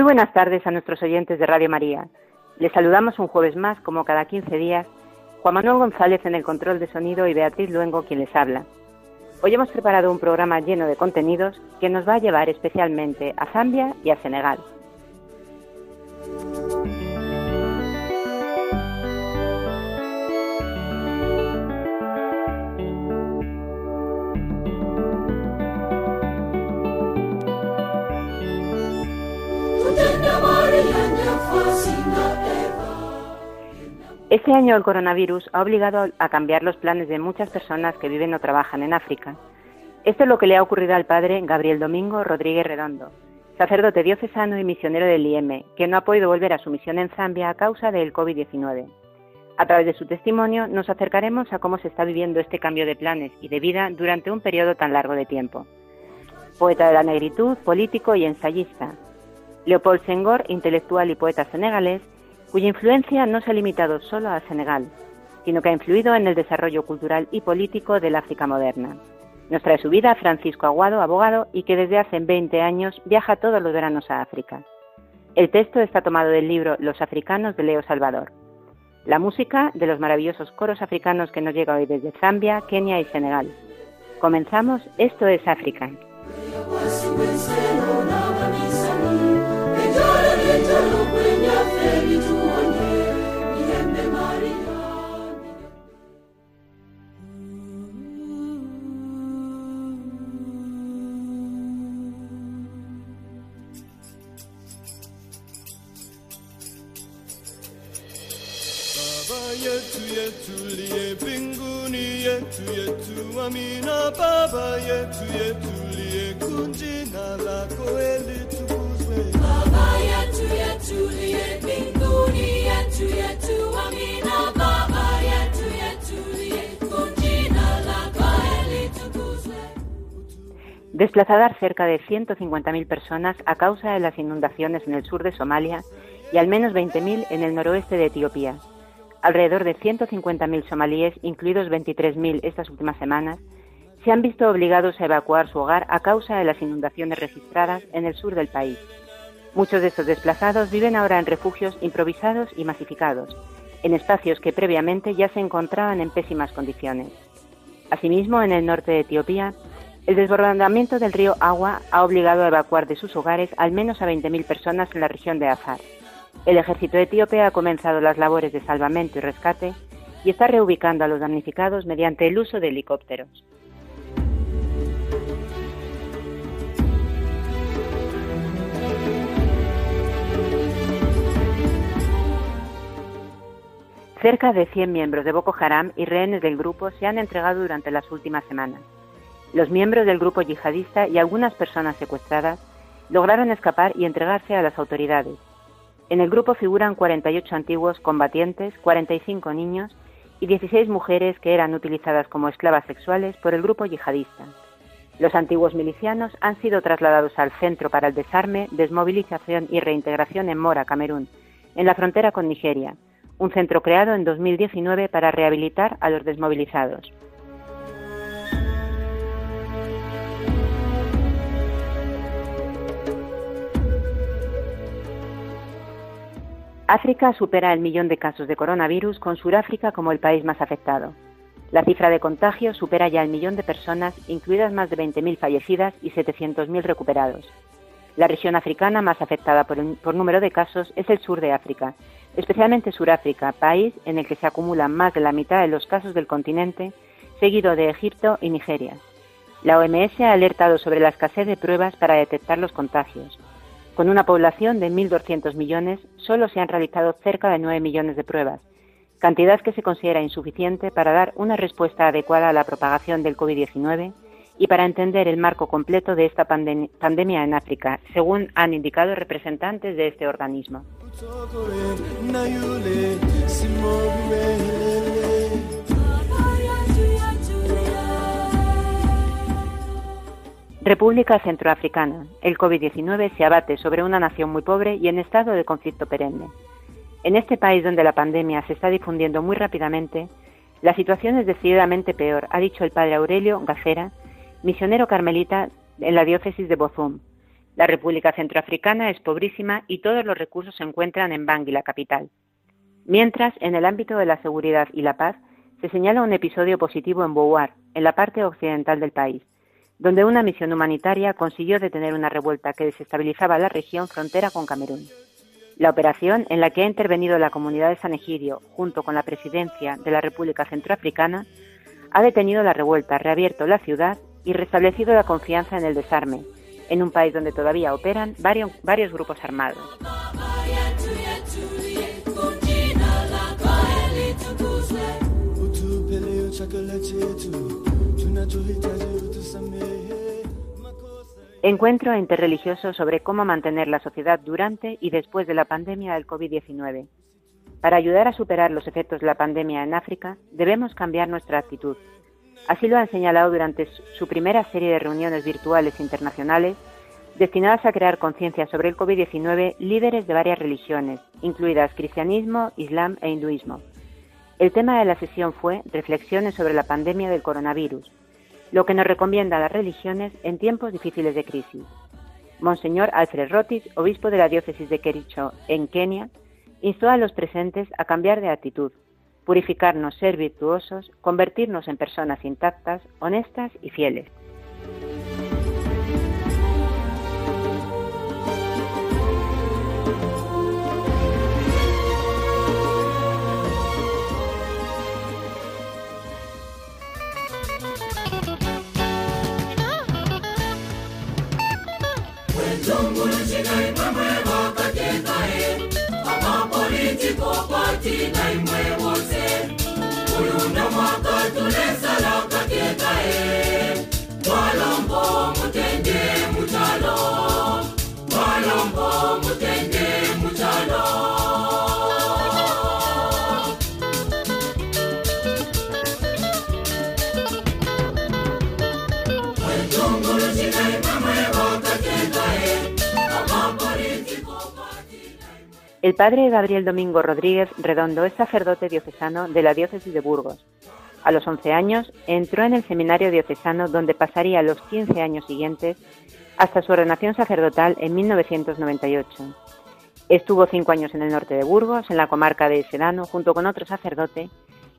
Muy buenas tardes a nuestros oyentes de Radio María. Les saludamos un jueves más, como cada 15 días, Juan Manuel González en el control de sonido y Beatriz Luengo quien les habla. Hoy hemos preparado un programa lleno de contenidos que nos va a llevar especialmente a Zambia y a Senegal. Este año el coronavirus ha obligado a cambiar los planes de muchas personas que viven o trabajan en África. Esto es lo que le ha ocurrido al padre Gabriel Domingo Rodríguez Redondo, sacerdote diocesano y misionero del IEM, que no ha podido volver a su misión en Zambia a causa del COVID-19. A través de su testimonio nos acercaremos a cómo se está viviendo este cambio de planes y de vida durante un periodo tan largo de tiempo. Poeta de la negritud, político y ensayista. Leopold Senghor, intelectual y poeta senegalés, cuya influencia no se ha limitado solo a Senegal, sino que ha influido en el desarrollo cultural y político del África moderna. Nos trae su vida Francisco Aguado, abogado, y que desde hace 20 años viaja todos los veranos a África. El texto está tomado del libro Los africanos de Leo Salvador. La música de los maravillosos coros africanos que nos llega hoy desde Zambia, Kenia y Senegal. Comenzamos, esto es África. Baba yetu yetu liye kunjina lako elitukuzwe Desplazadas cerca de 150.000 personas a causa de las inundaciones en el sur de Somalia y al menos 20.000 en el noroeste de Etiopía. Alrededor de 150.000 somalíes, incluidos 23.000 estas últimas semanas, se han visto obligados a evacuar su hogar a causa de las inundaciones registradas en el sur del país. Muchos de estos desplazados viven ahora en refugios improvisados y masificados, en espacios que previamente ya se encontraban en pésimas condiciones. Asimismo, en el norte de Etiopía, el desbordamiento del río Agua ha obligado a evacuar de sus hogares al menos a 20.000 personas en la región de Afar. El ejército etíope ha comenzado las labores de salvamento y rescate y está reubicando a los damnificados mediante el uso de helicópteros. Cerca de 100 miembros de Boko Haram y rehenes del grupo se han entregado durante las últimas semanas. Los miembros del grupo yihadista y algunas personas secuestradas lograron escapar y entregarse a las autoridades, en el grupo figuran 48 antiguos combatientes, 45 niños y 16 mujeres que eran utilizadas como esclavas sexuales por el grupo yihadista. Los antiguos milicianos han sido trasladados al Centro para el Desarme, Desmovilización y Reintegración en Mora, Camerún, en la frontera con Nigeria, un centro creado en 2019 para rehabilitar a los desmovilizados. África supera el millón de casos de coronavirus, con Sudáfrica como el país más afectado. La cifra de contagios supera ya el millón de personas, incluidas más de 20.000 fallecidas y 700.000 recuperados. La región africana más afectada por, por, número de casos es el sur de África, especialmente Sudáfrica, país en el que se acumulan más de la mitad de los casos del continente, seguido de Egipto y Nigeria. La OMS ha alertado sobre la escasez de pruebas para detectar los contagios. Con una población de 1.200 millones, solo se han realizado cerca de 9 millones de pruebas, cantidad que se considera insuficiente para dar una respuesta adecuada a la propagación del COVID-19 y para entender el marco completo de esta pandemia en África, según han indicado representantes de este organismo. República Centroafricana. El COVID-19 se abate sobre una nación muy pobre y en estado de conflicto perenne. En este país donde la pandemia se está difundiendo muy rápidamente, la situación es decididamente peor, ha dicho el padre Aurelio Gacera, misionero carmelita en la diócesis de Bozum. La República Centroafricana es pobrísima y todos los recursos se encuentran en Bangui, la capital. Mientras, en el ámbito de la seguridad y la paz, se señala un episodio positivo en Bouar, en la parte occidental del país, donde una misión humanitaria consiguió detener una revuelta que desestabilizaba la región frontera con Camerún. La operación, en la que ha intervenido la comunidad de San Egidio junto con la presidencia de la República Centroafricana, ha detenido la revuelta, reabierto la ciudad y restablecido la confianza en el desarme, en un país donde todavía operan varios, varios grupos armados. Encuentro interreligioso sobre cómo mantener la sociedad durante y después de la pandemia del COVID-19. Para ayudar a superar los efectos de la pandemia en África, debemos cambiar nuestra actitud. Así lo han señalado durante su primera serie de reuniones virtuales internacionales destinadas a crear conciencia sobre el COVID-19 líderes de varias religiones, incluidas cristianismo, islam e hinduismo. El tema de la sesión fue Reflexiones sobre la pandemia del coronavirus, lo que nos recomienda a las religiones en tiempos difíciles de crisis. Monseñor Alfred Rotis, obispo de la diócesis de Kericho, en Kenia, instó a los presentes a cambiar de actitud, purificarnos, ser virtuosos, convertirnos en personas intactas, honestas y fieles. El padre Gabriel Domingo Rodríguez Redondo es sacerdote diocesano de la diócesis de Burgos. A los 11 años entró en el seminario diocesano donde pasaría los 15 años siguientes hasta su ordenación sacerdotal en 1998. Estuvo cinco años en el norte de Burgos, en la comarca de Sedano, junto con otro sacerdote,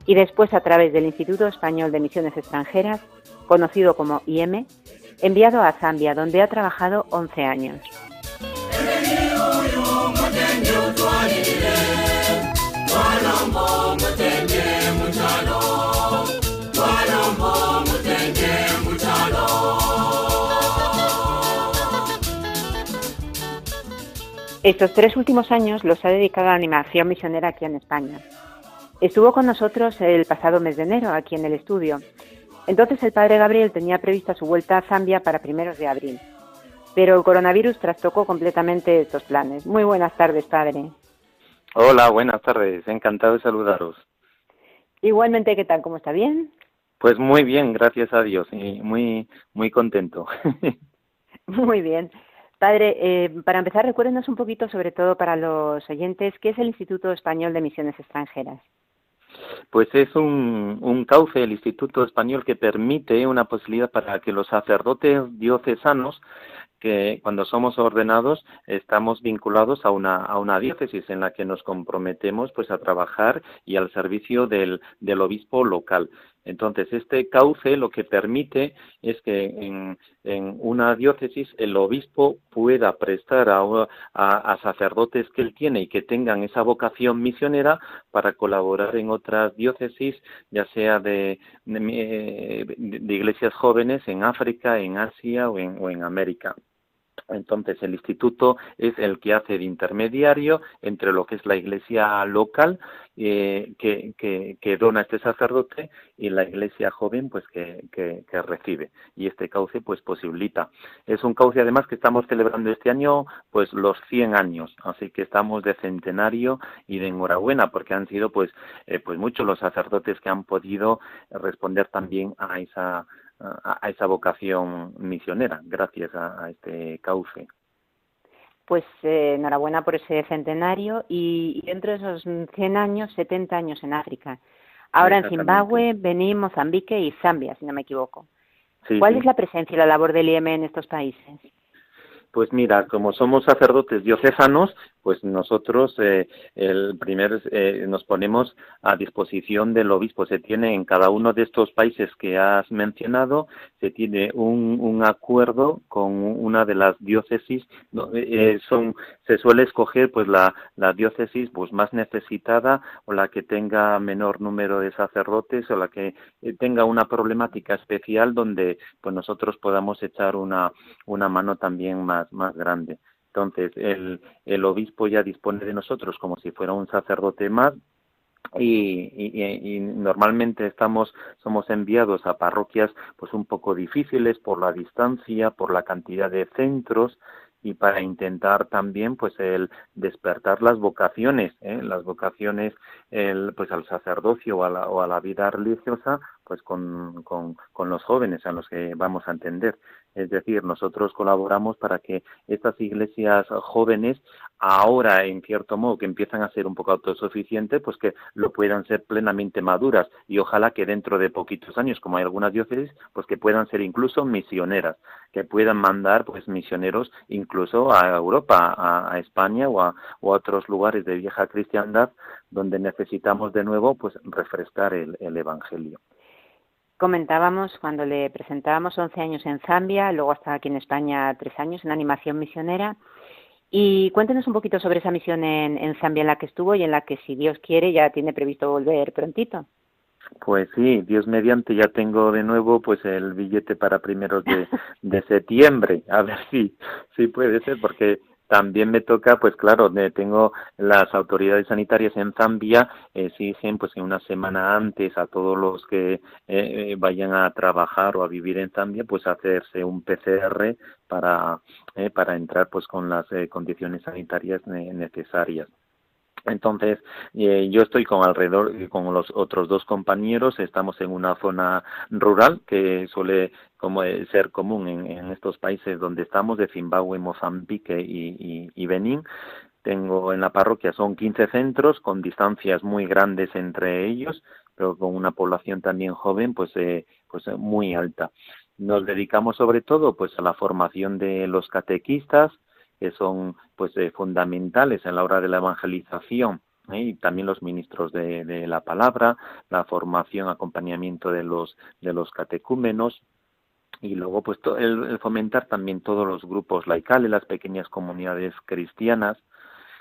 y después a través del Instituto Español de Misiones Extranjeras, conocido como IEM, enviado a Zambia, donde ha trabajado 11 años. Estos tres últimos años los ha dedicado a la animación misionera aquí en España. Estuvo con nosotros el pasado mes de enero aquí en el estudio. Entonces el padre Gabriel tenía prevista su vuelta a Zambia para primeros de abril. Pero el coronavirus trastocó completamente estos planes. Muy buenas tardes, padre. Hola, buenas tardes. Encantado de saludaros. Igualmente, ¿qué tal? ¿Cómo está? ¿Bien? Pues muy bien, gracias a Dios. Y muy, muy contento. muy bien. Padre, eh, para empezar, recuérdenos un poquito, sobre todo para los oyentes, ¿qué es el Instituto Español de Misiones Extranjeras? Pues es un, un cauce, el Instituto Español, que permite una posibilidad para que los sacerdotes diocesanos que cuando somos ordenados estamos vinculados a una, a una diócesis en la que nos comprometemos pues a trabajar y al servicio del, del obispo local. Entonces, este cauce lo que permite es que en, en una diócesis el obispo pueda prestar a, a, sacerdotes que él tiene y que tengan esa vocación misionera para colaborar en otras diócesis, ya sea de, de, iglesias jóvenes en África, en Asia o en, o en América. Entonces, el instituto es el que hace de intermediario entre lo que es la iglesia local eh, que, que, dona este sacerdote y la iglesia joven pues que, que, recibe. Y este cauce pues posibilita. Es un cauce además que estamos celebrando este año pues los 100 años, así que estamos de centenario y de enhorabuena porque han sido pues, eh, pues muchos los sacerdotes que han podido responder también a esa a, esa vocación misionera gracias a, este cauce. Pues eh, enhorabuena por ese centenario y, dentro de esos 100 años, 70 años en África. Ahora en Zimbabue, Benín, Mozambique y Zambia, si no me equivoco. ¿Cuál es la presencia y la labor del IEM en estos países? Pues mira, como somos sacerdotes diocesanos, pues nosotros eh, el primer eh, nos ponemos a disposición del obispo. Se tiene en cada uno de estos países que has mencionado, se tiene un, un acuerdo con una de las diócesis. Eh, son se suele escoger pues la, la diócesis pues más necesitada o la que tenga menor número de sacerdotes o la que tenga una problemática especial donde pues nosotros podamos echar una una mano también más más, grande. Entonces, el, el obispo ya dispone de nosotros como si fuera un sacerdote más, y, y, normalmente estamos somos enviados a parroquias pues un poco difíciles por la distancia por la cantidad de centros y para intentar también pues el despertar las vocaciones ¿eh? las vocaciones el, pues al sacerdocio o a la, o a la vida religiosa pues con, con, con los jóvenes a los que vamos a entender es decir, nosotros colaboramos para que estas iglesias jóvenes, ahora en cierto modo que empiezan a ser un poco autosuficientes, pues que lo puedan ser plenamente maduras. Y ojalá que dentro de poquitos años, como hay algunas diócesis, pues que puedan ser incluso misioneras, que puedan mandar pues misioneros incluso a Europa, a, España o a, otros lugares de vieja cristiandad donde necesitamos de nuevo pues refrescar el Evangelio comentábamos cuando le presentábamos 11 años en Zambia, luego hasta aquí en España tres años en animación misionera. Y cuéntenos un poquito sobre esa misión en, en Zambia en la que estuvo y en la que, si Dios quiere, ya tiene previsto volver prontito. Pues sí, Dios mediante ya tengo de nuevo pues el billete para primeros de, de septiembre. A ver si, si puede ser, porque también me toca, pues claro, tengo las autoridades sanitarias en Zambia exigen pues en una semana antes a todos los que eh, vayan a trabajar o a vivir en Zambia pues hacerse un PCR para eh, para entrar pues con las eh, condiciones sanitarias necesarias. Entonces, eh, yo estoy con alrededor, con los otros dos compañeros, estamos en una zona rural que suele como eh, ser común en, estos países donde estamos, de Zimbabue, Mozambique y, y, Benín. Tengo en la parroquia, son 15 centros con distancias muy grandes entre ellos, pero con una población también joven, pues, eh, pues muy alta. Nos dedicamos sobre todo pues a la formación de los catequistas, que son pues eh, fundamentales en la hora de la evangelización ¿eh? y también los ministros de, de, la palabra, la formación, acompañamiento de los de los catecúmenos y luego pues el, fomentar también todos los grupos laicales, las pequeñas comunidades cristianas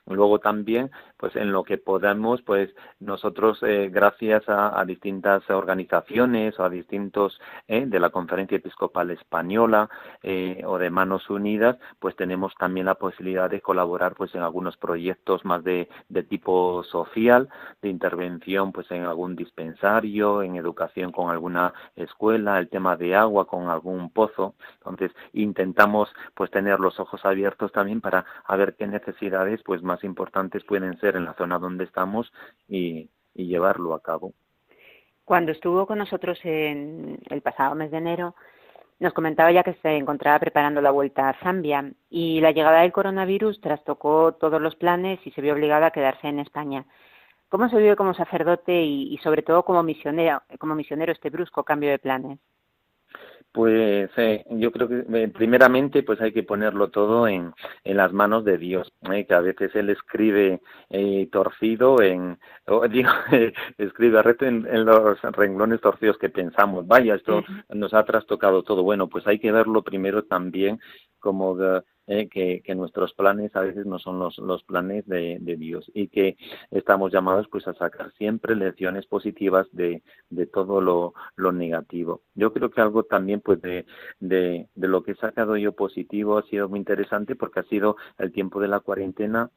Luego también, pues en lo que podamos, pues nosotros, eh, gracias a, distintas organizaciones o a distintos eh, de la Conferencia Episcopal Española eh, o de Manos Unidas, pues tenemos también la posibilidad de colaborar, pues en algunos proyectos más de, de tipo social, de intervención, pues en algún dispensario, en educación con alguna escuela, el tema de agua con algún pozo. Entonces intentamos, pues tener los ojos abiertos también para a ver qué necesidades, pues más importantes pueden ser en la zona donde estamos y, llevarlo a cabo. Cuando estuvo con nosotros en el pasado mes de enero, nos comentaba ya que se encontraba preparando la vuelta a Zambia y la llegada del coronavirus trastocó todos los planes y se vio obligada a quedarse en España. ¿Cómo se vive como sacerdote y, sobre todo como misionero, como misionero este brusco cambio de planes? Pues eh, yo creo que eh, primeramente pues hay que ponerlo todo en, en las manos de Dios, ¿eh? que a veces Él escribe eh, torcido en, o, digo, escribe recto en, en, los renglones torcidos que pensamos, vaya, esto nos ha trastocado todo. Bueno, pues hay que verlo primero también como eh, que, que, nuestros planes a veces no son los, los planes de, de, Dios y que estamos llamados pues a sacar siempre lecciones positivas de, de todo lo, lo, negativo. Yo creo que algo también pues de, de, de lo que he sacado yo positivo ha sido muy interesante porque ha sido el tiempo de la cuarentena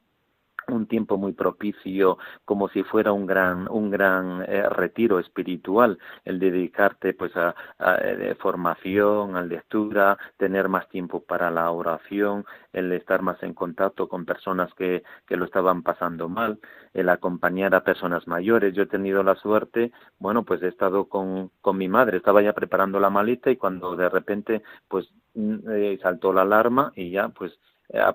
un tiempo muy propicio como si fuera un gran un gran eh, retiro espiritual el dedicarte pues a, eh, formación a lectura tener más tiempo para la oración el estar más en contacto con personas que que lo estaban pasando mal el acompañar a personas mayores. Yo he tenido la suerte bueno pues he estado con con mi madre estaba ya preparando la maleta y cuando de repente pues mm, eh, saltó la alarma y ya pues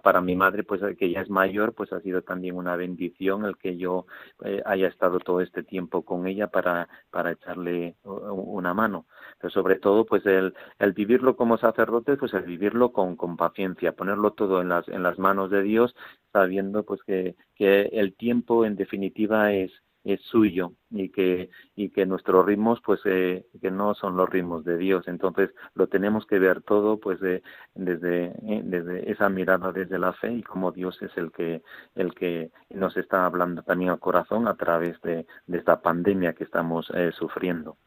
para mi madre, pues que ya es mayor, pues ha sido también una bendición el que yo eh, haya estado todo este tiempo con ella para, para echarle una mano. Pero sobre todo, pues el, el vivirlo como sacerdote, pues el vivirlo con, con paciencia, ponerlo todo en las, en las manos de Dios, sabiendo pues que, que el tiempo en definitiva es, es suyo y que y que nuestros ritmos pues eh, que no son los ritmos de Dios. Entonces lo tenemos que ver todo pues de, desde eh, desde esa mirada desde la fe y como Dios es el que el que nos está hablando también al corazón a través de, de esta pandemia que estamos eh, sufriendo.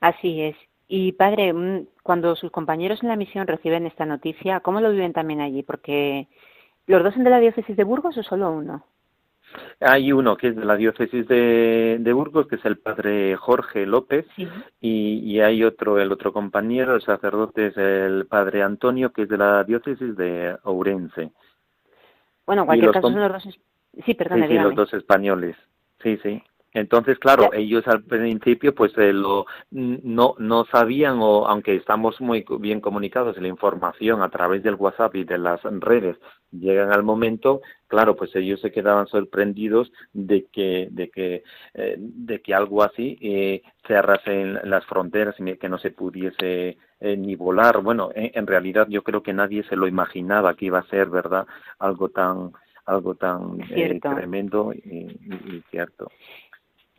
Así es. Y padre mm, cuando sus compañeros en la misión reciben esta noticia cómo lo viven también allí porque los dos son de la diócesis de Burgos o solo uno hay uno que es de la diócesis de, de Burgos, que es el padre Jorge López, y, y, hay otro, el otro compañero, el sacerdote es el padre Antonio, que es de la diócesis de Ourense. Bueno, en cualquier caso son los dos... Sí, perdón, sí, los dos españoles. Sí, sí. Entonces, claro, ellos al principio pues eh, lo no no sabían o aunque estamos muy bien comunicados la información a través del WhatsApp y de las redes llegan al momento, claro, pues ellos se quedaban sorprendidos de que de que eh, de que algo así eh, cerrase en las fronteras y que no se pudiese eh, ni volar. Bueno, en, en realidad yo creo que nadie se lo imaginaba que iba a ser, ¿verdad? Algo tan algo tan eh, tremendo y, y, cierto.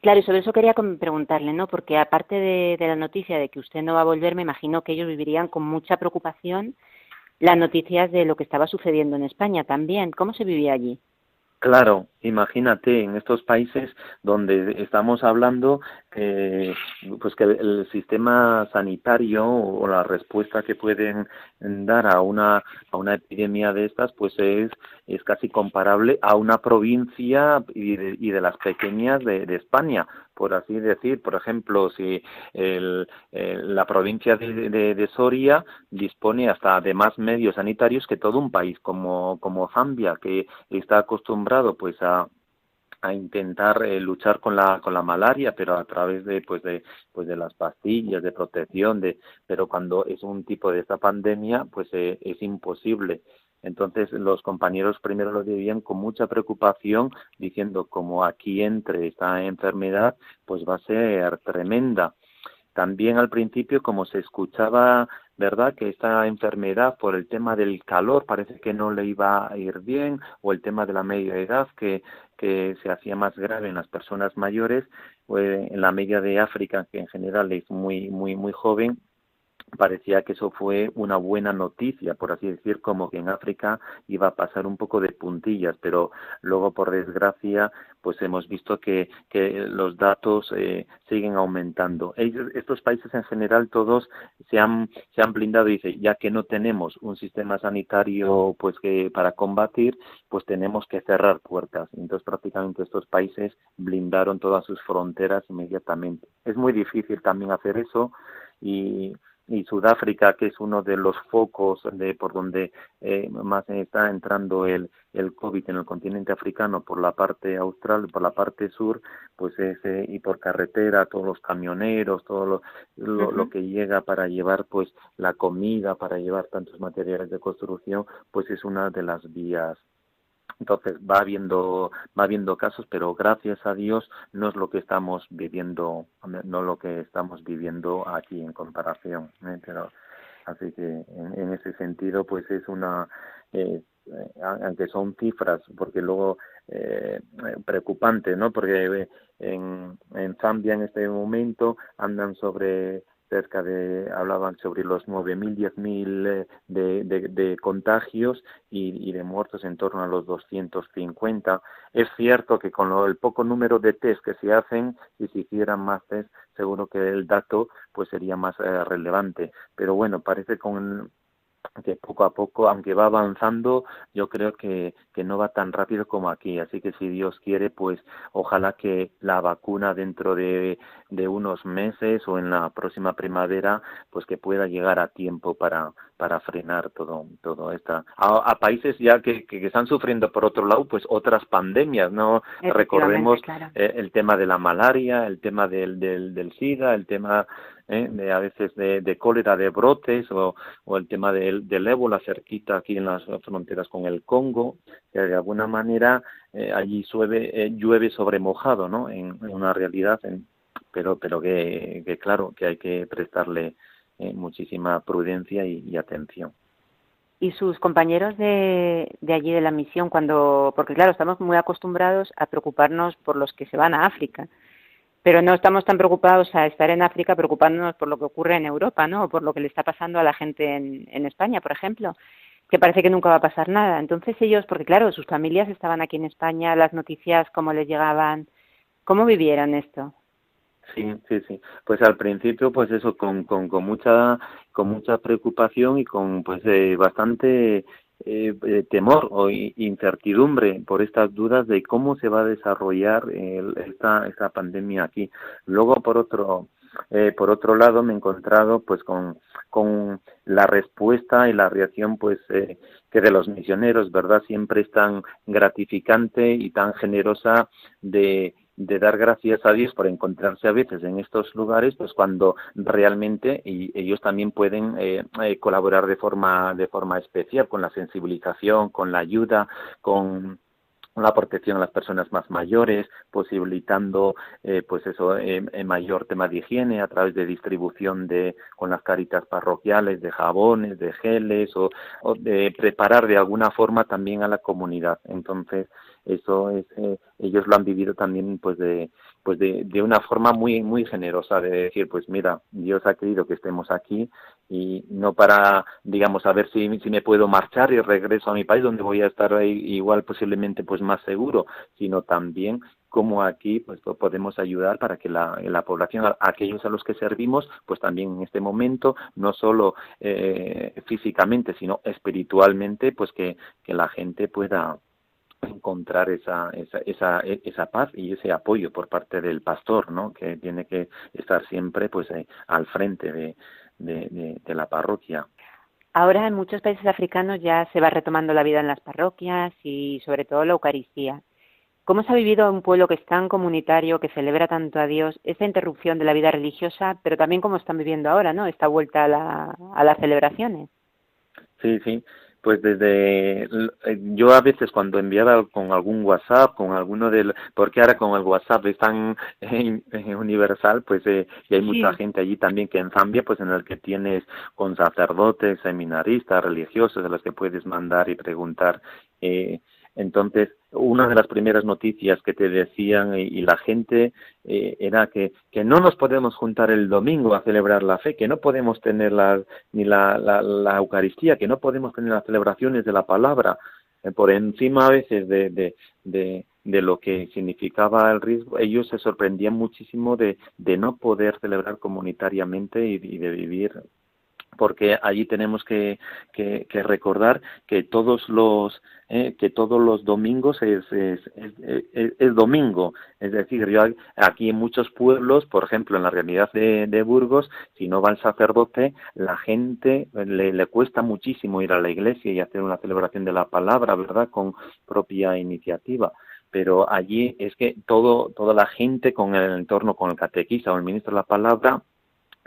Claro, y sobre eso quería preguntarle, ¿no? Porque aparte de, de, la noticia de que usted no va a volver, me imagino que ellos vivirían con mucha preocupación las noticias de lo que estaba sucediendo en España también. ¿Cómo se vivía allí? Claro, imagínate en estos países donde estamos hablando eh, pues que el sistema sanitario o la respuesta que pueden dar a una a una epidemia de estas pues es es casi comparable a una provincia y de, y de las pequeñas de, de España por así decir. Por ejemplo, si el, el, la provincia de, de, de, Soria dispone hasta de más medios sanitarios que todo un país como, como Zambia, que está acostumbrado pues a a intentar eh, luchar con la con la malaria pero a través de pues de pues de las pastillas de protección de pero cuando es un tipo de esta pandemia pues eh, es imposible entonces los compañeros primero lo vivían con mucha preocupación, diciendo como aquí entre esta enfermedad, pues va a ser tremenda. También al principio, como se escuchaba, ¿verdad? Que esta enfermedad por el tema del calor parece que no le iba a ir bien, o el tema de la media edad que, que se hacía más grave en las personas mayores, o en la media de África, que en general es muy, muy, muy joven, parecía que eso fue una buena noticia, por así decir, como que en África iba a pasar un poco de puntillas, pero luego, por desgracia, pues hemos visto que, que los datos eh, siguen aumentando. Ellos, estos países en general todos se han, se han blindado y dice, ya que no tenemos un sistema sanitario pues que para combatir, pues tenemos que cerrar puertas. Entonces prácticamente estos países blindaron todas sus fronteras inmediatamente. Es muy difícil también hacer eso y y Sudáfrica, que es uno de los focos de por donde eh, más está entrando el, el COVID en el continente africano por la parte austral, por la parte sur, pues es, eh, y por carretera, todos los camioneros, todo lo, lo, uh -huh. lo, que llega para llevar pues la comida, para llevar tantos materiales de construcción, pues es una de las vías entonces va habiendo va habiendo casos, pero gracias a Dios no es lo que estamos viviendo, no lo que estamos viviendo aquí en comparación. ¿eh? Pero así que en, en, ese sentido, pues es una eh, aunque son cifras, porque luego eh, preocupante, ¿no? Porque en, en Zambia en este momento andan sobre cerca de, hablaban sobre los 9.000, 10.000 eh, de, de, de contagios y, de muertos en torno a los 250. Es cierto que con lo, el poco número de test que se hacen, si se hicieran más test, seguro que el dato pues sería más eh, relevante. Pero bueno, parece con que poco a poco, aunque va avanzando, yo creo que, que no va tan rápido como aquí. Así que si Dios quiere, pues ojalá que la vacuna dentro de, de unos meses o en la próxima primavera, pues que pueda llegar a tiempo para, para frenar todo, todo esta. A, países ya que, que, están sufriendo por otro lado, pues otras pandemias, ¿no? Recordemos eh, el tema de la malaria, el tema del, del, del SIDA, el tema ¿eh? de a veces de, cólera, de brotes o, el tema del, del ébola cerquita aquí en las fronteras con el Congo, que de alguna manera eh, allí llueve, eh, llueve sobre mojado, ¿no? En, una realidad, pero, pero que, que, claro, que hay que prestarle eh, muchísima prudencia y, y atención y sus compañeros de, de allí de la misión cuando porque claro estamos muy acostumbrados a preocuparnos por los que se van a África pero no estamos tan preocupados a estar en África preocupándonos por lo que ocurre en Europa, ¿no? O por lo que le está pasando a la gente en, España, por ejemplo, que parece que nunca va a pasar nada. Entonces ellos, porque claro, sus familias estaban aquí en España, las noticias, cómo les llegaban, ¿cómo vivieron esto? Sí, sí, sí. Pues al principio, pues eso, con, con, con mucha, con mucha preocupación y con, pues, eh, bastante eh, eh, temor o incertidumbre por estas dudas de cómo se va a desarrollar el, esta, esta pandemia aquí. Luego, por otro, eh, por otro lado, me he encontrado pues con, con la respuesta y la reacción pues eh, que de los misioneros, ¿verdad? Siempre es tan gratificante y tan generosa de de dar gracias a Dios por encontrarse a veces en estos lugares, pues cuando realmente y ellos también pueden eh, eh, colaborar de forma de forma especial con la sensibilización, con la ayuda, con la protección a las personas más mayores, posibilitando eh, pues eso eh, mayor tema de higiene a través de distribución de con las caritas parroquiales de jabones, de geles o, o de preparar de alguna forma también a la comunidad. Entonces eso es eh, ellos lo han vivido también pues de pues de, de una forma muy muy generosa de decir pues mira Dios ha querido que estemos aquí y no para digamos a ver si, si me puedo marchar y regreso a mi país donde voy a estar ahí, igual posiblemente pues más seguro sino también cómo aquí pues podemos ayudar para que la, la población aquellos a los que servimos pues también en este momento no solo eh, físicamente sino espiritualmente pues que, que la gente pueda encontrar esa, esa, esa, esa paz y ese apoyo por parte del pastor, ¿no? Que tiene que estar siempre, pues, eh, al frente de, de, de, de la parroquia. Ahora en muchos países africanos ya se va retomando la vida en las parroquias y sobre todo la Eucaristía. ¿Cómo se ha vivido un pueblo que es tan comunitario, que celebra tanto a Dios, esta interrupción de la vida religiosa, pero también cómo están viviendo ahora, ¿no? Esta vuelta a, la, a las celebraciones. Sí, sí. Pues desde eh, yo a veces cuando enviaba con algún WhatsApp, con alguno del, porque ahora con el WhatsApp es tan eh, universal, pues eh, y hay mucha gente allí también que en Zambia, pues en el que tienes con sacerdotes, seminaristas, religiosos, de los que puedes mandar y preguntar. Eh, entonces, una de las primeras noticias que te decían y, la gente eh, era que, que no nos podemos juntar el domingo a celebrar la fe, que no podemos tener la, ni la, la, la Eucaristía, que no podemos tener las celebraciones de la palabra, eh, por encima a veces de, de, de, lo que significaba el riesgo, ellos se sorprendían muchísimo de, de no poder celebrar comunitariamente y, y de vivir porque allí tenemos que, que, que recordar que todos los eh, que todos los domingos es, es, es, es, domingo. Es decir yo aquí en muchos pueblos por ejemplo en la realidad de, de Burgos si no va el sacerdote la gente le, le cuesta muchísimo ir a la iglesia y hacer una celebración de la palabra verdad con propia iniciativa. Pero allí es que todo toda la gente con el entorno con el catequista o el ministro de la palabra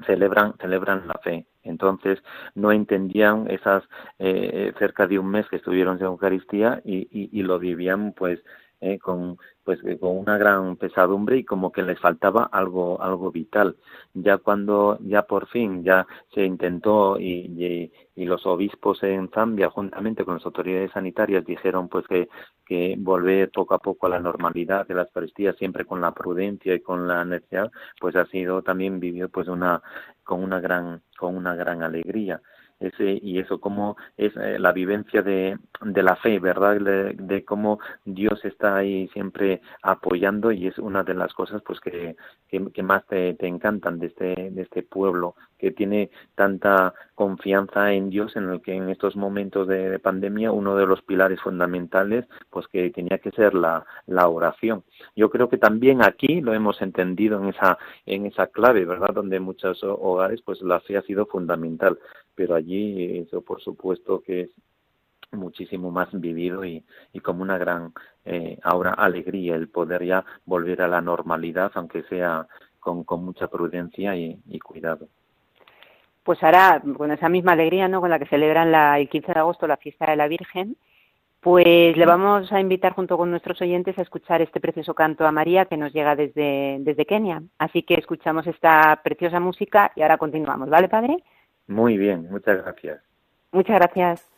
celebran celebran la fe. Entonces no entendían esas eh, cerca de un mes que estuvieron en Eucaristía y lo vivían pues eh, con pues con una gran pesadumbre y como que les faltaba algo algo vital. Ya cuando ya por fin ya se intentó y, y, los obispos en Zambia juntamente con las autoridades sanitarias dijeron pues que que volver poco a poco a la normalidad de las Eucaristía siempre con la prudencia y con la necesidad pues ha sido también vivido pues una con una gran con una gran alegría ese y eso como es eh, la vivencia de, de la fe verdad de, cómo Dios está ahí siempre apoyando y es una de las cosas pues que, que, más te, te, encantan de este de este pueblo que tiene tanta confianza en Dios en el que en estos momentos de, pandemia uno de los pilares fundamentales pues que tenía que ser la, la oración. Yo creo que también aquí lo hemos entendido en esa en esa clave verdad donde muchos hogares pues la fe ha sido fundamental pero allí eso por supuesto que es muchísimo más vivido y, y como una gran eh, ahora alegría el poder ya volver a la normalidad aunque sea con, con mucha prudencia y, y cuidado pues ahora con esa misma alegría no con la que celebran la, el 15 de agosto la fiesta de la Virgen pues le vamos a invitar junto con nuestros oyentes a escuchar este precioso canto a María que nos llega desde, desde Kenia. Así que escuchamos esta preciosa música y ahora continuamos, ¿vale, padre? Muy bien, muchas gracias. Muchas gracias.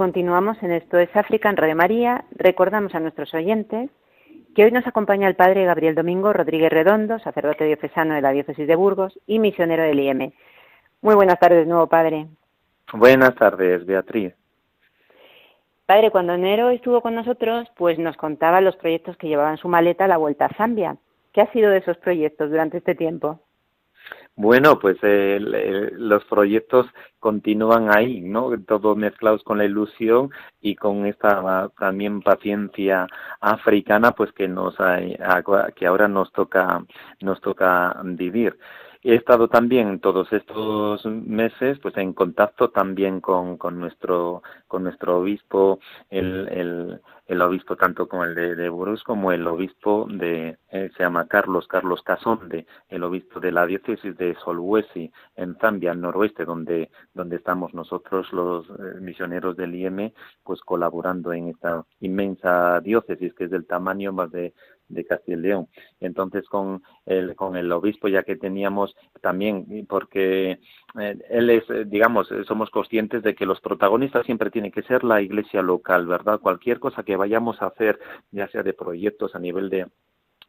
Continuamos en esto es África en Radio María. Recordamos a nuestros oyentes que hoy nos acompaña el padre Gabriel Domingo Rodríguez Redondo, sacerdote diocesano de la diócesis de Burgos y misionero del IEM. Muy buenas tardes, nuevo padre. Buenas tardes, Beatriz. Padre, cuando enero estuvo con nosotros, pues nos contaba los proyectos que llevaban su maleta a la vuelta a Zambia. ¿Qué ha sido de esos proyectos durante este tiempo? Bueno, pues eh, los proyectos continúan ahí, ¿no? Todos mezclados con la ilusión y con esta también paciencia africana, pues que nos que ahora nos toca nos toca vivir. He estado también todos estos meses pues en contacto también con, con nuestro con nuestro obispo el, el, el obispo tanto como el de, de como el obispo de eh, se llama Carlos Carlos Casonde el obispo de la diócesis de Solhuesi en Zambia al noroeste donde donde estamos nosotros los eh, misioneros del IM pues colaborando en esta inmensa diócesis que es del tamaño más de de Castilla y León. Entonces, con el, con el obispo, ya que teníamos también, porque eh, él es, eh, digamos, eh, somos conscientes de que los protagonistas siempre tienen que ser la iglesia local, ¿verdad? Cualquier cosa que vayamos a hacer, ya sea de proyectos a nivel de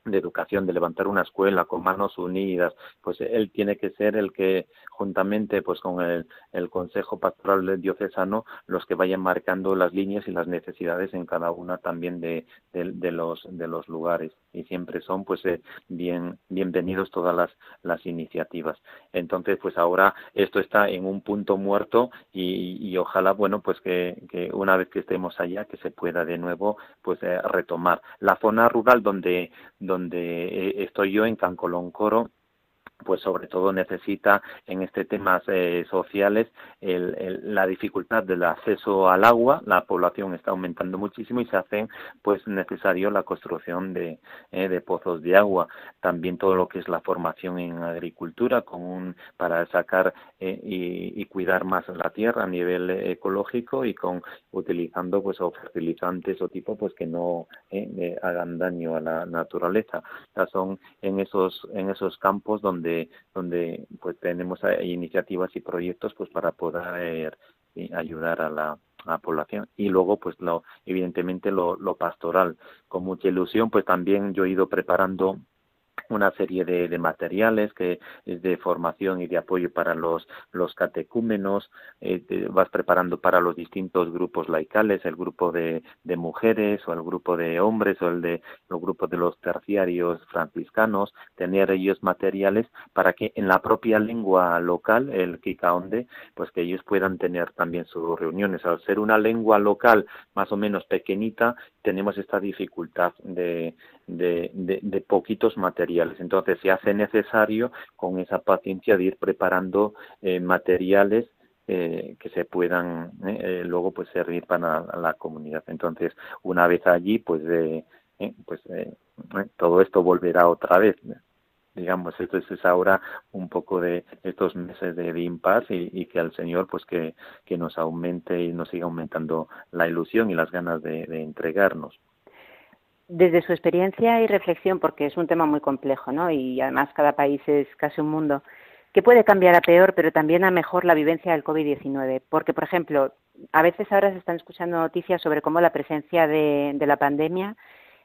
de educación, de levantar una escuela con manos unidas, pues él tiene que ser el que juntamente pues con el, el Consejo Pastoral Diocesano los que vayan marcando las líneas y las necesidades en cada una también de, de, los de los lugares. Y siempre son pues eh, bien bienvenidos todas las las iniciativas. Entonces pues ahora esto está en un punto muerto y, y ojalá bueno pues que, que, una vez que estemos allá que se pueda de nuevo pues eh, retomar. La zona rural donde eh, estoy yo en Cancoloncoro pues sobre todo necesita en este temas eh, sociales la dificultad del acceso al agua. La población está aumentando muchísimo y se hace pues necesario la construcción de, eh, de pozos de agua. También todo lo que es la formación en agricultura con un, para sacar eh, y, cuidar más la tierra a nivel ecológico y con utilizando pues fertilizantes o tipo pues que no hagan daño a la naturaleza. Son en esos en esos campos donde donde pues tenemos iniciativas y proyectos pues para poder eh, ayudar a la, población. Y luego pues lo evidentemente lo, lo pastoral. Con mucha ilusión pues también yo he ido preparando una serie de, de, materiales que es de formación y de apoyo para los, los catecúmenos, eh, vas preparando para los distintos grupos laicales, el grupo de, de, mujeres o el grupo de hombres o el de los grupos de los terciarios franciscanos, tener ellos materiales para que en la propia lengua local, el Kikaonde, pues que ellos puedan tener también sus reuniones. Al ser una lengua local más o menos pequeñita, tenemos esta dificultad de, de, de, poquitos materiales. Entonces se hace necesario con esa paciencia de ir preparando eh, materiales eh, que se puedan eh, luego pues servir para la, comunidad. Entonces una vez allí pues pues todo esto volverá otra vez digamos esto es ahora un poco de estos meses de, impasse y, que al señor pues que, que nos aumente y nos siga aumentando la ilusión y las ganas de, entregarnos desde su experiencia y reflexión porque es un tema muy complejo no y además cada país es casi un mundo que puede cambiar a peor pero también a mejor la vivencia del COVID-19 porque por ejemplo a veces ahora se están escuchando noticias sobre cómo la presencia de, de la pandemia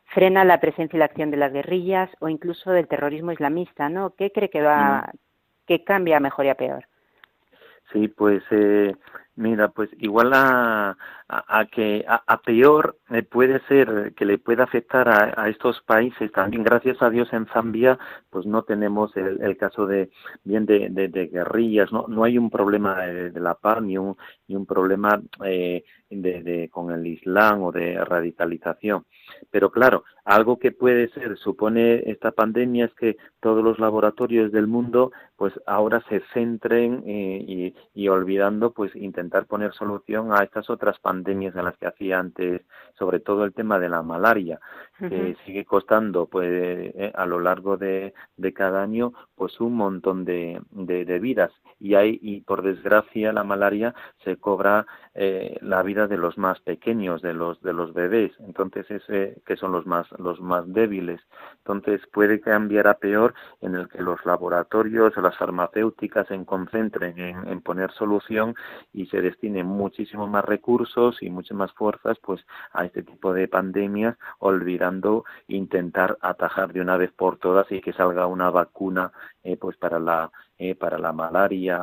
frena la presencia y la acción de las guerrillas o incluso del terrorismo islamista, ¿no? ¿Qué cree que va, mm. que cambia mejor y a peor? Sí, pues eh, mira, pues igual a, a, que a, peor eh, puede ser que le pueda afectar a, estos países también. Gracias a Dios en Zambia, pues no tenemos el, caso de bien de, de, guerrillas, no no hay un problema de, la paz ni un ni un problema eh, de, con el Islam o de radicalización. Pero claro, algo que puede ser, supone esta pandemia, es que todos los laboratorios del mundo, pues ahora se centren eh, y, olvidando, pues intentar poner solución a estas otras pandemias a las que hacía antes, sobre todo el tema de la malaria, que sigue costando, pues, eh, a lo largo de, de, cada año, pues un montón de, de, de vidas. Y hay, y por desgracia, la malaria se cobra eh, la vida de los más pequeños, de los de los bebés, entonces ese que son los más los más débiles. Entonces puede cambiar a peor en el que los laboratorios o las farmacéuticas se concentren en, poner solución y se destinen muchísimo más recursos y muchas más fuerzas pues a este tipo de pandemias, olvidando intentar atajar de una vez por todas y que salga una vacuna eh, pues para la eh, para la malaria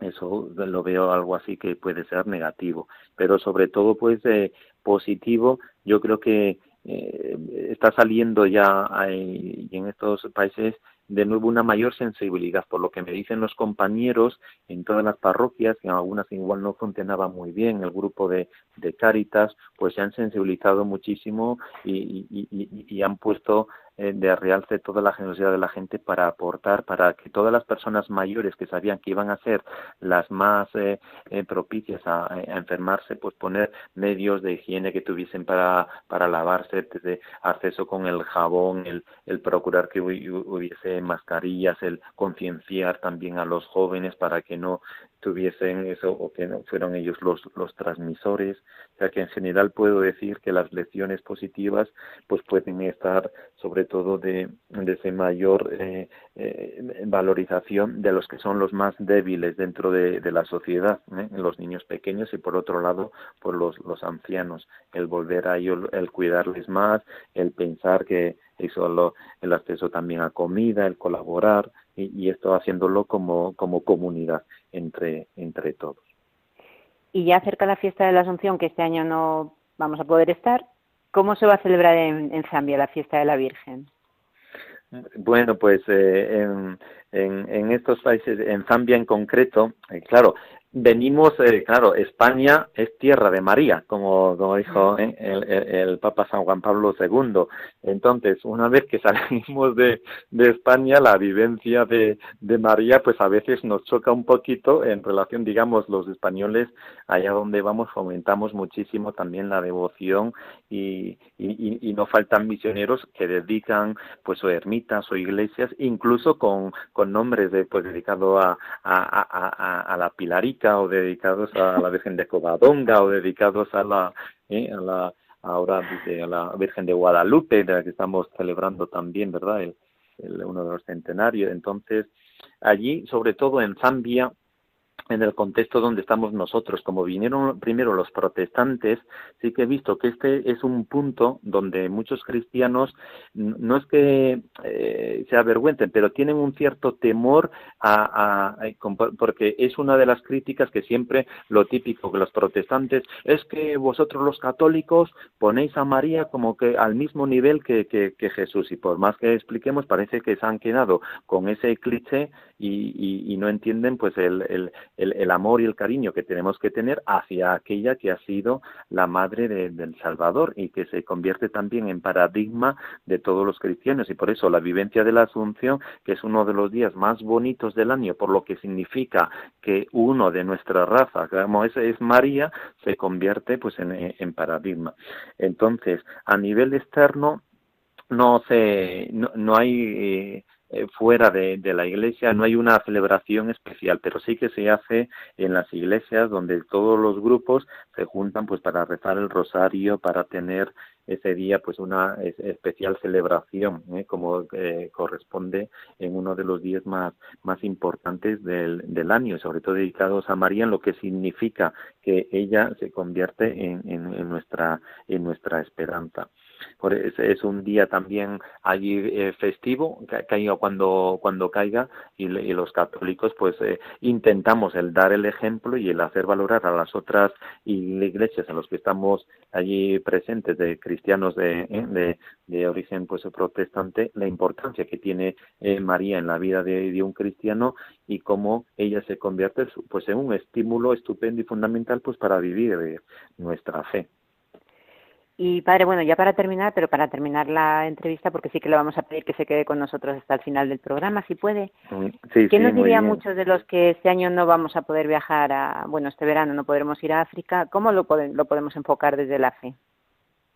eso lo veo algo así que puede ser negativo pero sobre todo pues eh, positivo yo creo que eh, está saliendo ya en estos países de nuevo una mayor sensibilidad por lo que me dicen los compañeros en todas las parroquias que en algunas igual no funcionaba muy bien el grupo de, de Cáritas pues se han sensibilizado muchísimo y, y, y han puesto eh, de realce toda la generosidad de la gente para aportar, para que todas las personas mayores que sabían que iban a ser las más eh, eh, propicias a, enfermarse, pues poner medios de higiene que tuviesen para, para lavarse, desde acceso con el jabón, el, el procurar que hubiese mascarillas, el concienciar también a los jóvenes para que no tuviesen eso o que fueron ellos los, los transmisores. O sea que en general puedo decir que las lecciones positivas pues pueden estar sobre todo de, de esa mayor eh, eh, valorización de los que son los más débiles dentro de, de la sociedad, ¿eh? los niños pequeños y por otro lado por los, los ancianos, el volver a ellos, el cuidarles más, el pensar que eso el acceso también a comida, el colaborar y, y esto haciéndolo como, como comunidad entre, entre todos. Y ya cerca la fiesta de la Asunción, que este año no vamos a poder estar, ¿cómo se va a celebrar en, en Zambia la fiesta de la Virgen? Bueno, pues eh, en, en estos países, en Zambia en concreto, eh, claro, venimos, eh, claro, España es tierra de María, como, como dijo eh, el, Papa San Juan Pablo II. Entonces, una vez que salimos de, de España, la vivencia de, de, María, pues a veces nos choca un poquito en relación, digamos, los españoles, allá donde vamos, fomentamos muchísimo también la devoción y, y, y no faltan misioneros que dedican, pues, o ermitas o iglesias, incluso con, con nombres de, pues, dedicado a, a, a, a la Pilarita o dedicados a la Virgen de Covadonga o dedicados a la, eh, a la ahora a la Virgen de Guadalupe, de la que estamos celebrando también, ¿verdad? El, el, uno de los centenarios. Entonces, allí, sobre todo en Zambia, en el contexto donde estamos nosotros. Como vinieron primero los protestantes, sí que he visto que este es un punto donde muchos cristianos no es que eh, se avergüenten, pero tienen un cierto temor a, porque es una de las críticas que siempre lo típico que los protestantes es que vosotros los católicos ponéis a María como que al mismo nivel que, que, Jesús y por más que expliquemos parece que se han quedado con ese cliché y, y, no entienden pues el, el el, amor y el cariño que tenemos que tener hacia aquella que ha sido la madre del Salvador y que se convierte también en paradigma de todos los cristianos. Y por eso la vivencia de la Asunción, que es uno de los días más bonitos del año, por lo que significa que uno de nuestra raza, como es, es María, se convierte pues en, paradigma. Entonces, a nivel externo, no se no, no hay eh, eh, fuera de, la iglesia no hay una celebración especial, pero sí que se hace en las iglesias donde todos los grupos se juntan pues para rezar el rosario, para tener ese día pues una especial celebración, ¿eh? como eh, corresponde en uno de los días más, más importantes del, del año, sobre todo dedicados a María, en lo que significa que ella se convierte en, en, nuestra, en nuestra esperanza. Por es, un día también allí eh, festivo, caiga cuando, cuando caiga, y, los católicos pues eh, intentamos el dar el ejemplo y el hacer valorar a las otras iglesias en los que estamos allí presentes de cristianos de, eh, de, de origen pues protestante la importancia que tiene eh, María en la vida de, de, un cristiano y cómo ella se convierte pues en un estímulo estupendo y fundamental pues para vivir eh, nuestra fe. Y padre, bueno, ya para terminar, pero para terminar la entrevista, porque sí que le vamos a pedir que se quede con nosotros hasta el final del programa, si puede. Mm, sí, ¿Qué sí, nos diría a muchos de los que este año no vamos a poder viajar a, bueno, este verano no podremos ir a África? ¿Cómo lo, lo podemos enfocar desde la fe?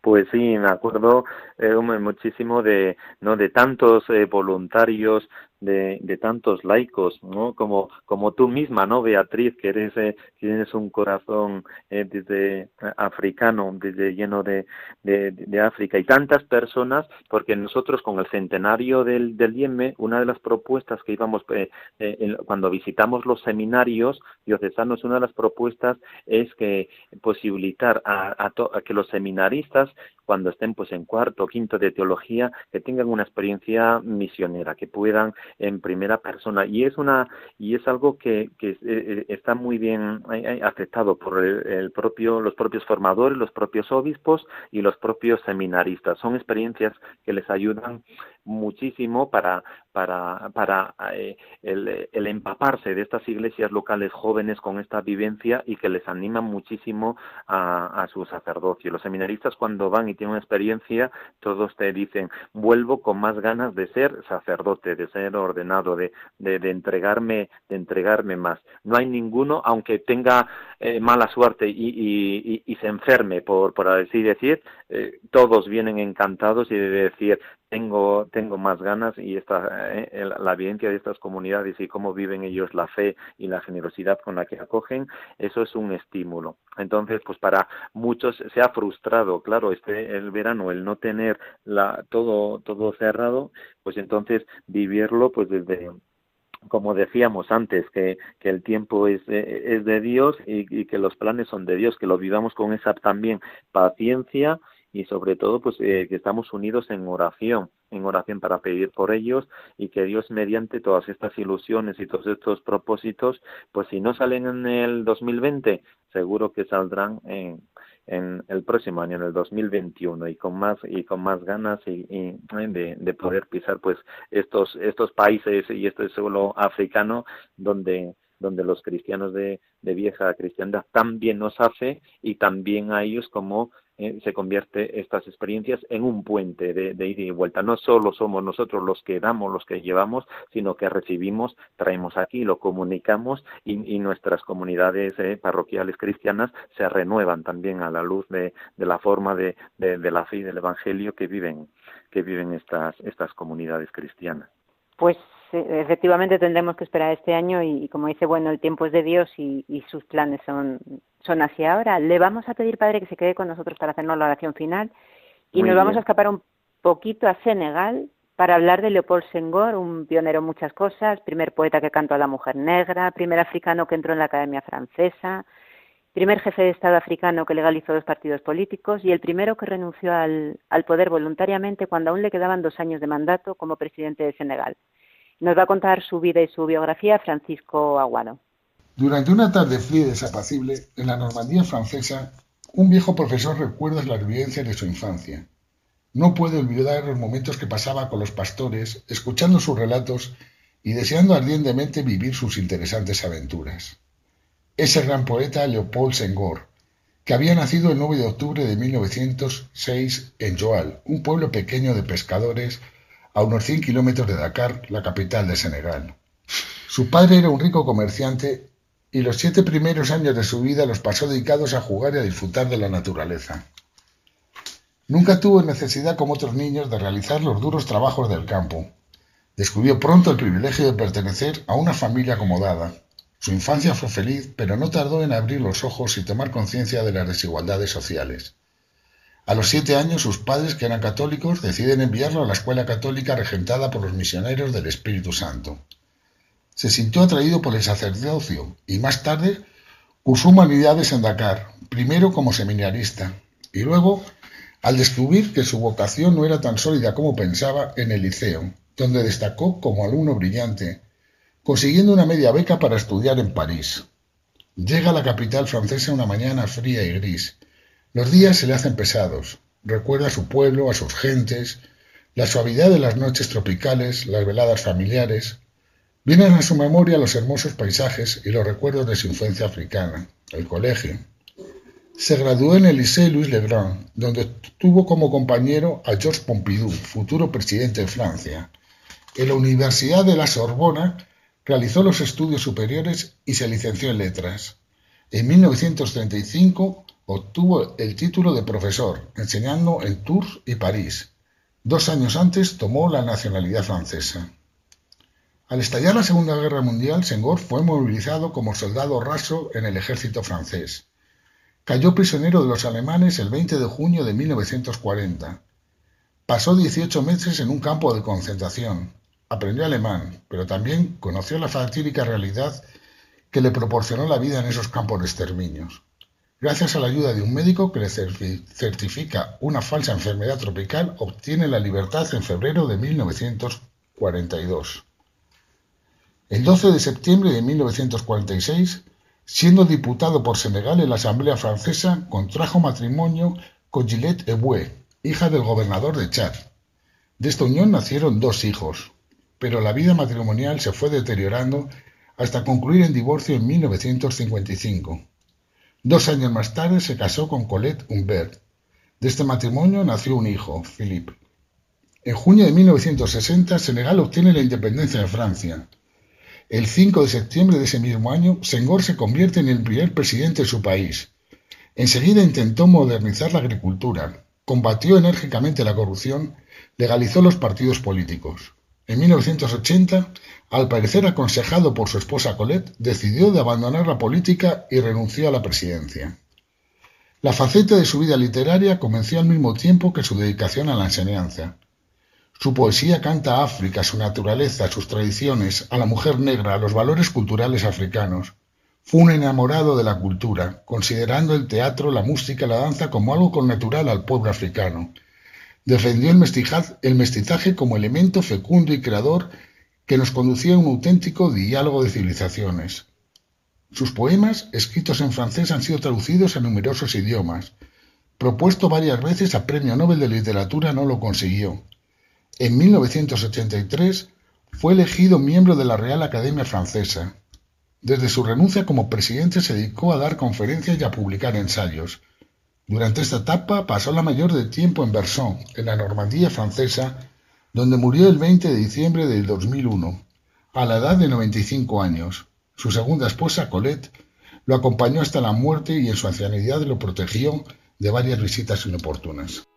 Pues sí, me acuerdo eh, muchísimo de no de tantos eh, voluntarios de, de tantos laicos, ¿no? Como, como tú misma, ¿no? Beatriz, que eres, eh, tienes un corazón eh, desde eh, africano, desde lleno de, de, África y tantas personas, porque nosotros con el centenario del, del IEME, una de las propuestas que íbamos, eh, eh, cuando visitamos los seminarios diocesanos, una de las propuestas es que posibilitar a, a, to, a que los seminaristas cuando estén pues en cuarto o quinto de teología que tengan una experiencia misionera que puedan en primera persona. Y es una y es algo que, que eh, eh, está muy bien eh, aceptado por el, el, propio los propios formadores los propios obispos y los propios seminaristas. Son experiencias que les ayudan muchísimo para para para el, el empaparse de estas iglesias locales jóvenes con esta vivencia y que les animan muchísimo a, a su sacerdocio. Los seminaristas cuando van y tienen una experiencia todos te dicen vuelvo con más ganas de ser sacerdote de ser ordenado, de, de, entregarme, de entregarme más. No hay ninguno, aunque tenga eh, mala suerte y, y, y, se enferme, por, por así decir, eh, todos vienen encantados y de decir, tengo, tengo más ganas y esta, eh, la evidencia de estas comunidades y cómo viven ellos la fe y la generosidad con la que acogen, eso es un estímulo. Entonces, pues para muchos se ha frustrado, claro, este el verano, el no tener la, todo, todo cerrado, pues entonces vivirlo pues desde como decíamos antes, que, que el tiempo es de, es de Dios y, y, que los planes son de Dios, que lo vivamos con esa también paciencia y sobre todo pues eh, que estamos unidos en oración, en oración para pedir por ellos y que Dios mediante todas estas ilusiones y todos estos propósitos, pues si no salen en el 2020, seguro que saldrán en, en el próximo año, en el 2021, y con más y con más ganas y, de, de, poder pisar pues estos estos países y este suelo africano donde donde los cristianos de, de vieja cristiandad también nos hace y también a ellos como eh, se convierte estas experiencias en un puente de, ida y vuelta. No solo somos nosotros los que damos, los que llevamos, sino que recibimos, traemos aquí, lo comunicamos y, nuestras comunidades eh, parroquiales cristianas se renuevan también a la luz de, de la forma de, de, la fe y del Evangelio que viven, que viven estas, estas comunidades cristianas. Pues efectivamente tendremos que esperar este año y, como dice, bueno, el tiempo es de Dios y, sus planes son, son hacia ahora. Le vamos a pedir, Padre, que se quede con nosotros para hacernos la oración final y nos vamos a escapar un poquito a Senegal para hablar de Leopold Senghor, un pionero en muchas cosas, primer poeta que cantó a la mujer negra, primer africano que entró en la Academia Francesa, primer jefe de Estado africano que legalizó los partidos políticos y el primero que renunció al, al poder voluntariamente cuando aún le quedaban dos años de mandato como presidente de Senegal. Nos va a contar su vida y su biografía Francisco Aguado. Durante una tarde fría y desapacible, en la Normandía francesa, un viejo profesor recuerda las vivencias de su infancia. No puede olvidar los momentos que pasaba con los pastores, escuchando sus relatos y deseando ardientemente vivir sus interesantes aventuras. Ese gran poeta Leopold Senghor, que había nacido el 9 de octubre de 1906 en Joal, un pueblo pequeño de pescadores a unos 100 kilómetros de Dakar, la capital de Senegal. Su padre era un rico comerciante y los siete primeros años de su vida los pasó dedicados a jugar y a disfrutar de la naturaleza. Nunca tuvo necesidad, como otros niños, de realizar los duros trabajos del campo. Descubrió pronto el privilegio de pertenecer a una familia acomodada. Su infancia fue feliz, pero no tardó en abrir los ojos y tomar conciencia de las desigualdades sociales. A los siete años sus padres, que eran católicos, deciden enviarlo a la escuela católica regentada por los misioneros del Espíritu Santo. Se sintió atraído por el sacerdocio y más tarde cursó humanidades en Dakar, primero como seminarista y luego al descubrir que su vocación no era tan sólida como pensaba en el liceo, donde destacó como alumno brillante, consiguiendo una media beca para estudiar en París. Llega a la capital francesa una mañana fría y gris, los días se le hacen pesados. Recuerda a su pueblo, a sus gentes, la suavidad de las noches tropicales, las veladas familiares. Vienen a su memoria los hermosos paisajes y los recuerdos de su infancia africana, el colegio. Se graduó en el Lycée Louis Le Grand, donde tuvo como compañero a Georges Pompidou, futuro presidente de Francia. En la Universidad de la Sorbona realizó los estudios superiores y se licenció en letras. En 1935 Obtuvo el título de profesor, enseñando en Tours y París. Dos años antes tomó la nacionalidad francesa. Al estallar la Segunda Guerra Mundial, Senghor fue movilizado como soldado raso en el ejército francés. Cayó prisionero de los alemanes el 20 de junio de 1940. Pasó 18 meses en un campo de concentración. Aprendió alemán, pero también conoció la fatídica realidad que le proporcionó la vida en esos campos de exterminios. Gracias a la ayuda de un médico que le certifica una falsa enfermedad tropical, obtiene la libertad en febrero de 1942. El 12 de septiembre de 1946, siendo diputado por Senegal en la Asamblea Francesa, contrajo matrimonio con Gillette Eboué, hija del gobernador de Chad. De esta unión nacieron dos hijos, pero la vida matrimonial se fue deteriorando hasta concluir en divorcio en 1955. Dos años más tarde se casó con Colette Humbert. De este matrimonio nació un hijo, Philippe. En junio de 1960, Senegal obtiene la independencia de Francia. El 5 de septiembre de ese mismo año, Senghor se convierte en el primer presidente de su país. Enseguida intentó modernizar la agricultura, combatió enérgicamente la corrupción, legalizó los partidos políticos. En 1980, al parecer aconsejado por su esposa Colette, decidió de abandonar la política y renunció a la presidencia. La faceta de su vida literaria comenzó al mismo tiempo que su dedicación a la enseñanza. Su poesía canta a África, su naturaleza, sus tradiciones, a la mujer negra, a los valores culturales africanos. Fue un enamorado de la cultura, considerando el teatro, la música la danza como algo connatural al pueblo africano, Defendió el, mestizaje como elemento fecundo y creador que nos conducía a un auténtico diálogo de civilizaciones. Sus poemas, escritos en francés, han sido traducidos a numerosos idiomas. Propuesto varias veces a Premio Nobel de Literatura, no lo consiguió. En 1983 fue elegido miembro de la Real Academia Francesa. Desde su renuncia como presidente se dedicó a dar conferencias y a publicar ensayos. Durante esta etapa pasó la mayor de tiempo en Bersón, en la Normandía francesa, donde murió el 20 de diciembre del 2001, a la edad de 95 años. Su segunda esposa, Colette, lo acompañó hasta la muerte y en su ancianidad lo protegió de varias visitas inoportunas.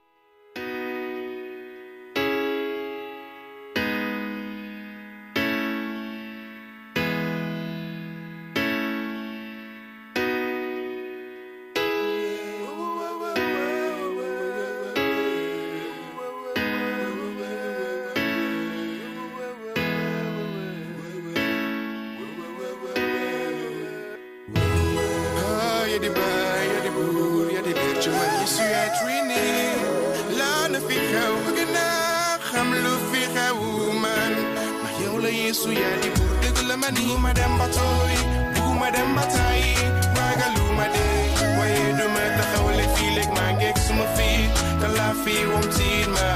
Kula Yesu ya di burde gula mani madamba toy bu madamba tai magalu made waye du ma ta khawle filek ma ngek suma fi kala fi wom tin ma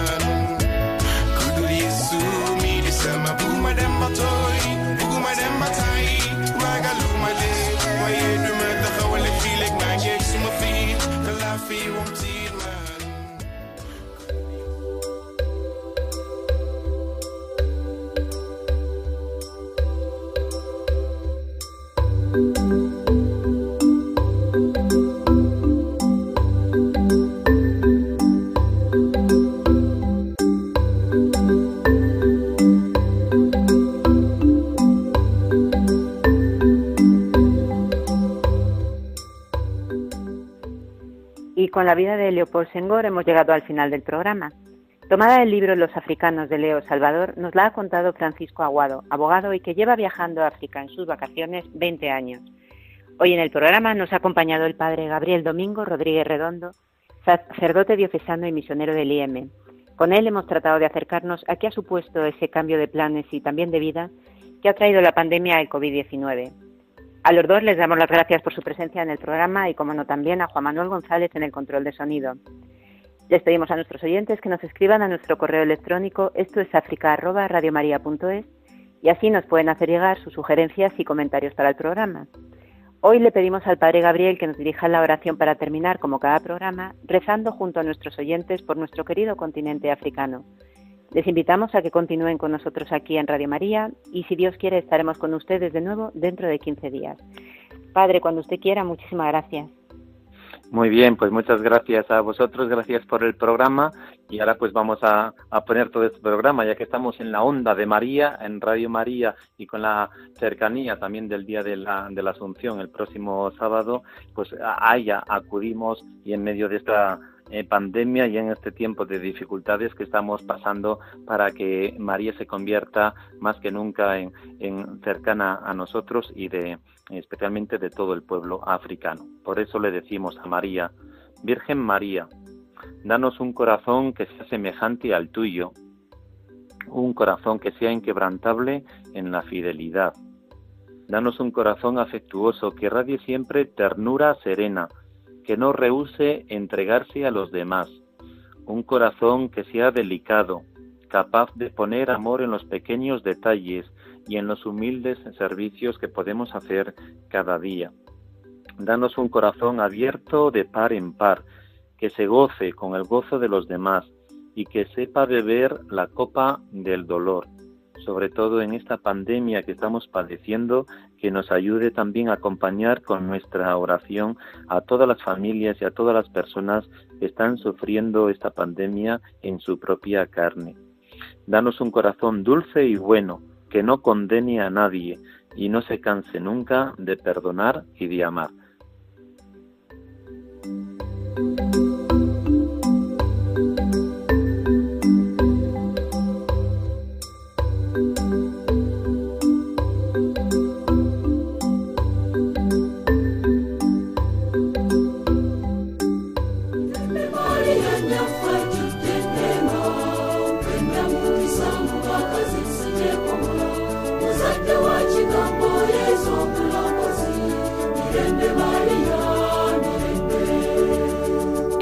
Kudu Yesu mi di sama bu madamba toy bu madamba tai magalu made waye du ma ta khawle filek ma ngek suma fi kala fi wom tin la vida de Leopold Senghor hemos llegado al final del programa. Tomada del libro Los africanos de Leo Salvador, nos la ha contado Francisco Aguado, abogado y que lleva viajando a África en sus vacaciones 20 años. Hoy en el programa nos ha acompañado el padre Gabriel Domingo Rodríguez Redondo, sacerdote diocesano y misionero del IEM. Con él hemos tratado de acercarnos a qué ha supuesto ese cambio de planes y también de vida que ha traído la pandemia del COVID-19. A los dos les damos las gracias por su presencia en el programa y, como no, también a Juan Manuel González en el control de sonido. Les pedimos a nuestros oyentes que nos escriban a nuestro correo electrónico esto es africa@radiomaria.es y así nos pueden hacer llegar sus sugerencias y comentarios para el programa. Hoy le pedimos al Padre Gabriel que nos dirija la oración para terminar, como cada programa, rezando junto a nuestros oyentes por nuestro querido continente africano. Les invitamos a que continúen con nosotros aquí en Radio María y si Dios quiere estaremos con ustedes de nuevo dentro de 15 días. Padre, cuando usted quiera, muchísimas gracias. Muy bien, pues muchas gracias a vosotros, gracias por el programa y ahora pues vamos a, poner todo este programa, ya que estamos en la onda de María, en Radio María y con la cercanía también del Día de la, de la Asunción el próximo sábado, pues allá acudimos y en medio de esta eh, pandemia y en este tiempo de dificultades que estamos pasando para que María se convierta más que nunca en, cercana a nosotros y de especialmente de todo el pueblo africano. Por eso le decimos a María, Virgen María, danos un corazón que sea semejante al tuyo, un corazón que sea inquebrantable en la fidelidad. Danos un corazón afectuoso que radie siempre ternura serena, que no rehúse entregarse a los demás, un corazón que sea delicado, capaz de poner amor en los pequeños detalles y en los humildes servicios que podemos hacer cada día. Danos un corazón abierto de par en par, que se goce con el gozo de los demás y que sepa beber la copa del dolor sobre todo en esta pandemia que estamos padeciendo, que nos ayude también a acompañar con nuestra oración a todas las familias y a todas las personas que están sufriendo esta pandemia en su propia carne. Danos un corazón dulce y bueno, que no condene a nadie y no se canse nunca de perdonar y de amar.